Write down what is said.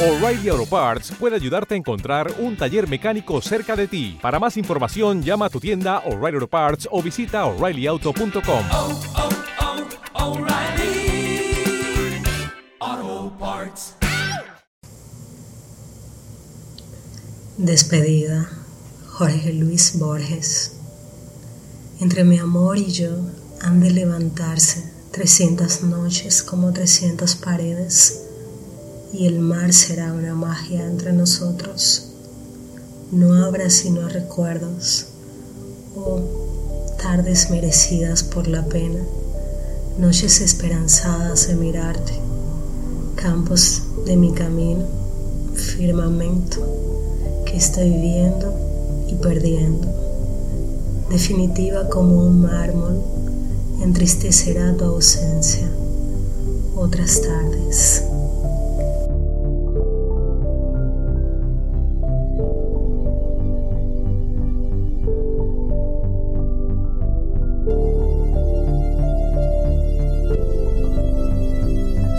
O'Reilly Auto Parts puede ayudarte a encontrar un taller mecánico cerca de ti. Para más información, llama a tu tienda O'Reilly Auto Parts o visita oreillyauto.com. oh, oh, Parts. Despedida, Jorge Luis Borges. Entre mi amor y yo han de levantarse trescientas noches como trescientas paredes, y el mar será una magia entre nosotros. No habrá sino recuerdos, oh tardes merecidas por la pena, noches esperanzadas de mirarte, campos de mi camino, firmamento que estoy viendo y perdiendo. Definitiva como un mármol, entristecerá tu ausencia. Otras tardes.